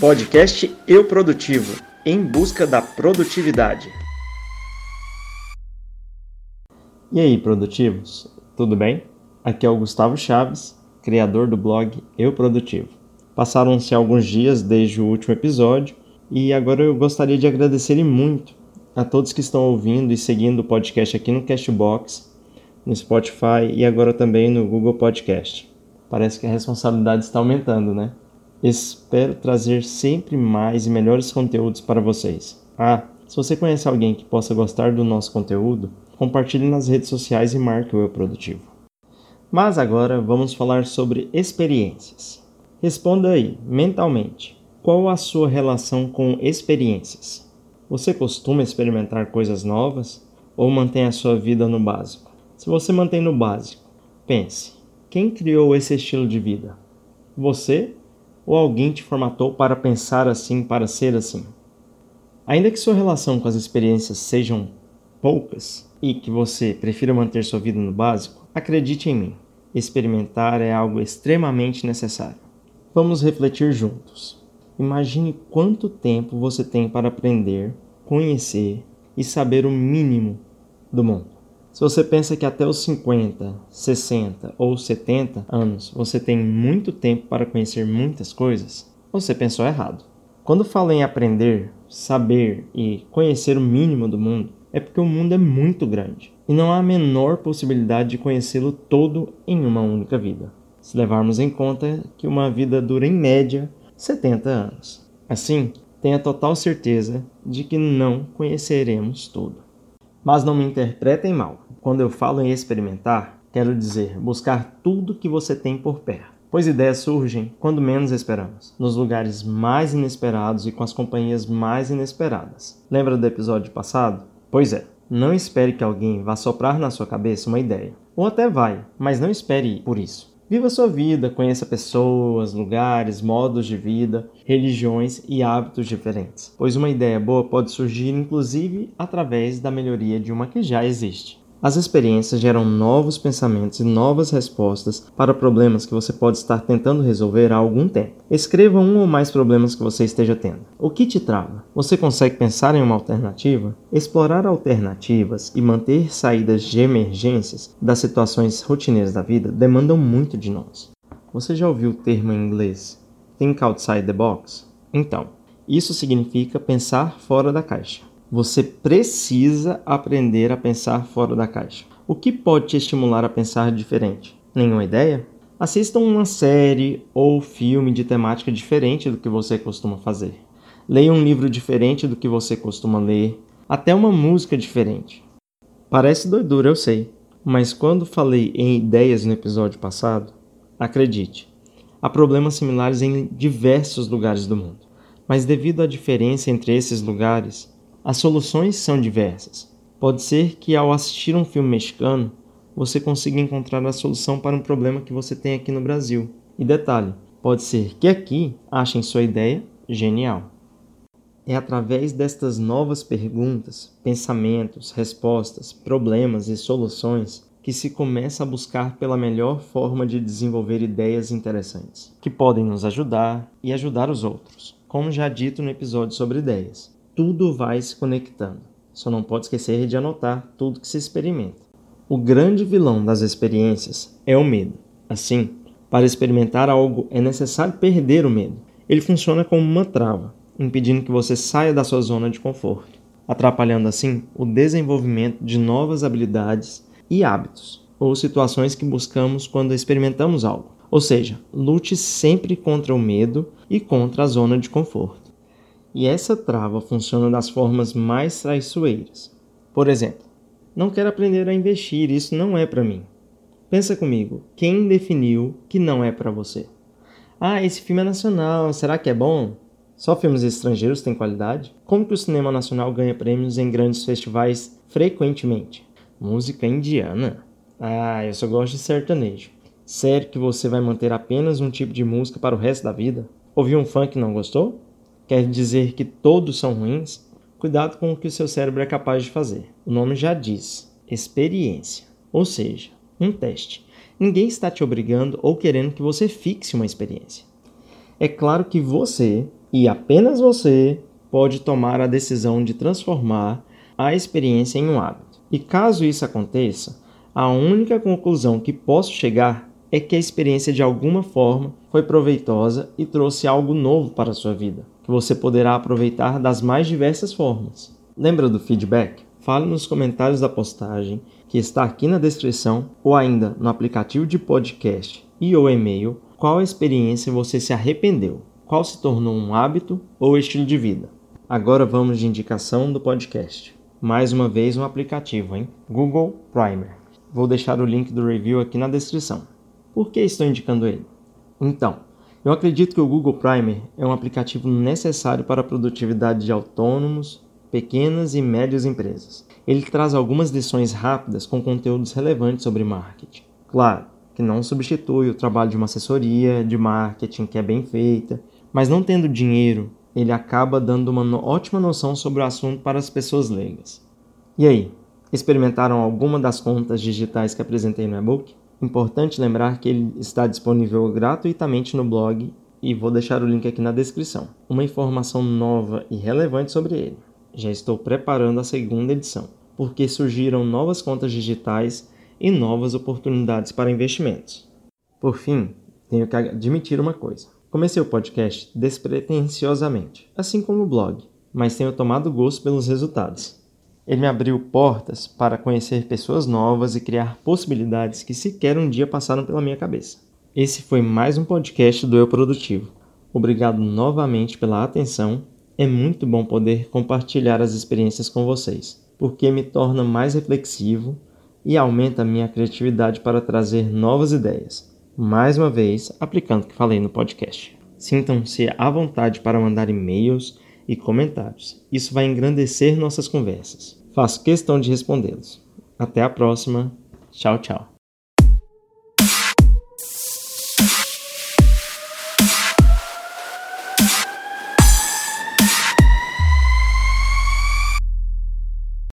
Podcast Eu Produtivo em busca da produtividade. E aí, produtivos? Tudo bem? Aqui é o Gustavo Chaves, criador do blog Eu Produtivo. Passaram-se alguns dias desde o último episódio e agora eu gostaria de agradecer muito a todos que estão ouvindo e seguindo o podcast aqui no Castbox, no Spotify e agora também no Google Podcast. Parece que a responsabilidade está aumentando, né? Espero trazer sempre mais e melhores conteúdos para vocês. Ah, se você conhece alguém que possa gostar do nosso conteúdo, compartilhe nas redes sociais e marque o Eu Produtivo. Mas agora vamos falar sobre experiências. Responda aí, mentalmente, qual a sua relação com experiências? Você costuma experimentar coisas novas ou mantém a sua vida no básico? Se você mantém no básico, pense: quem criou esse estilo de vida? Você ou alguém te formatou para pensar assim, para ser assim. Ainda que sua relação com as experiências sejam poucas e que você prefira manter sua vida no básico, acredite em mim, experimentar é algo extremamente necessário. Vamos refletir juntos. Imagine quanto tempo você tem para aprender, conhecer e saber o mínimo do mundo. Se você pensa que até os 50, 60 ou 70 anos você tem muito tempo para conhecer muitas coisas, você pensou errado. Quando falo em aprender, saber e conhecer o mínimo do mundo, é porque o mundo é muito grande e não há a menor possibilidade de conhecê-lo todo em uma única vida, se levarmos em conta que uma vida dura em média 70 anos. Assim, tenha total certeza de que não conheceremos tudo. Mas não me interpretem mal. Quando eu falo em experimentar, quero dizer buscar tudo que você tem por perto. Pois ideias surgem quando menos esperamos, nos lugares mais inesperados e com as companhias mais inesperadas. Lembra do episódio passado? Pois é, não espere que alguém vá soprar na sua cabeça uma ideia. Ou até vai, mas não espere por isso. Viva sua vida, conheça pessoas, lugares, modos de vida, religiões e hábitos diferentes, pois uma ideia boa pode surgir inclusive através da melhoria de uma que já existe. As experiências geram novos pensamentos e novas respostas para problemas que você pode estar tentando resolver há algum tempo. Escreva um ou mais problemas que você esteja tendo. O que te trava? Você consegue pensar em uma alternativa? Explorar alternativas e manter saídas de emergências das situações rotineiras da vida demandam muito de nós. Você já ouviu o termo em inglês think outside the box? Então, isso significa pensar fora da caixa. Você precisa aprender a pensar fora da caixa. O que pode te estimular a pensar diferente? Nenhuma ideia? Assista uma série ou filme de temática diferente do que você costuma fazer. Leia um livro diferente do que você costuma ler. Até uma música diferente. Parece doidura, eu sei. Mas quando falei em ideias no episódio passado, acredite, há problemas similares em diversos lugares do mundo. Mas devido à diferença entre esses lugares, as soluções são diversas. Pode ser que ao assistir um filme mexicano, você consiga encontrar a solução para um problema que você tem aqui no Brasil. E detalhe, pode ser que aqui achem sua ideia genial. É através destas novas perguntas, pensamentos, respostas, problemas e soluções que se começa a buscar pela melhor forma de desenvolver ideias interessantes, que podem nos ajudar e ajudar os outros, como já dito no episódio sobre ideias tudo vai se conectando. Só não pode esquecer de anotar tudo que se experimenta. O grande vilão das experiências é o medo. Assim, para experimentar algo é necessário perder o medo. Ele funciona como uma trava, impedindo que você saia da sua zona de conforto, atrapalhando assim o desenvolvimento de novas habilidades e hábitos, ou situações que buscamos quando experimentamos algo. Ou seja, lute sempre contra o medo e contra a zona de conforto. E essa trava funciona das formas mais traiçoeiras. Por exemplo, não quero aprender a investir, isso não é para mim. Pensa comigo, quem definiu que não é para você? Ah, esse filme é nacional, será que é bom? Só filmes estrangeiros têm qualidade? Como que o cinema nacional ganha prêmios em grandes festivais frequentemente? Música indiana? Ah, eu só gosto de sertanejo. Sério que você vai manter apenas um tipo de música para o resto da vida? Ouviu um funk e não gostou? Quer dizer que todos são ruins, cuidado com o que o seu cérebro é capaz de fazer. O nome já diz: experiência, ou seja, um teste. Ninguém está te obrigando ou querendo que você fixe uma experiência. É claro que você E apenas você pode tomar a decisão de transformar a experiência em um hábito. E caso isso aconteça, a única conclusão que posso chegar é que a experiência de alguma forma foi proveitosa e trouxe algo novo para a sua vida, que você poderá aproveitar das mais diversas formas. Lembra do feedback? Fale nos comentários da postagem, que está aqui na descrição, ou ainda no aplicativo de podcast e ou e-mail, qual experiência você se arrependeu, qual se tornou um hábito ou estilo de vida. Agora vamos de indicação do podcast. Mais uma vez um aplicativo, hein? Google Primer. Vou deixar o link do review aqui na descrição. Por que estou indicando ele? Então, eu acredito que o Google Primer é um aplicativo necessário para a produtividade de autônomos, pequenas e médias empresas. Ele traz algumas lições rápidas com conteúdos relevantes sobre marketing. Claro que não substitui o trabalho de uma assessoria de marketing que é bem feita, mas não tendo dinheiro, ele acaba dando uma ótima noção sobre o assunto para as pessoas leigas. E aí, experimentaram alguma das contas digitais que apresentei no e-book? Importante lembrar que ele está disponível gratuitamente no blog e vou deixar o link aqui na descrição. Uma informação nova e relevante sobre ele. Já estou preparando a segunda edição, porque surgiram novas contas digitais e novas oportunidades para investimentos. Por fim, tenho que admitir uma coisa. Comecei o podcast despretensiosamente, assim como o blog, mas tenho tomado gosto pelos resultados. Ele me abriu portas para conhecer pessoas novas e criar possibilidades que sequer um dia passaram pela minha cabeça. Esse foi mais um podcast do Eu Produtivo. Obrigado novamente pela atenção é muito bom poder compartilhar as experiências com vocês, porque me torna mais reflexivo e aumenta a minha criatividade para trazer novas ideias. Mais uma vez, aplicando o que falei no podcast. Sintam-se à vontade para mandar e-mails e comentários. Isso vai engrandecer nossas conversas. Faço questão de respondê-los. Até a próxima. Tchau, tchau.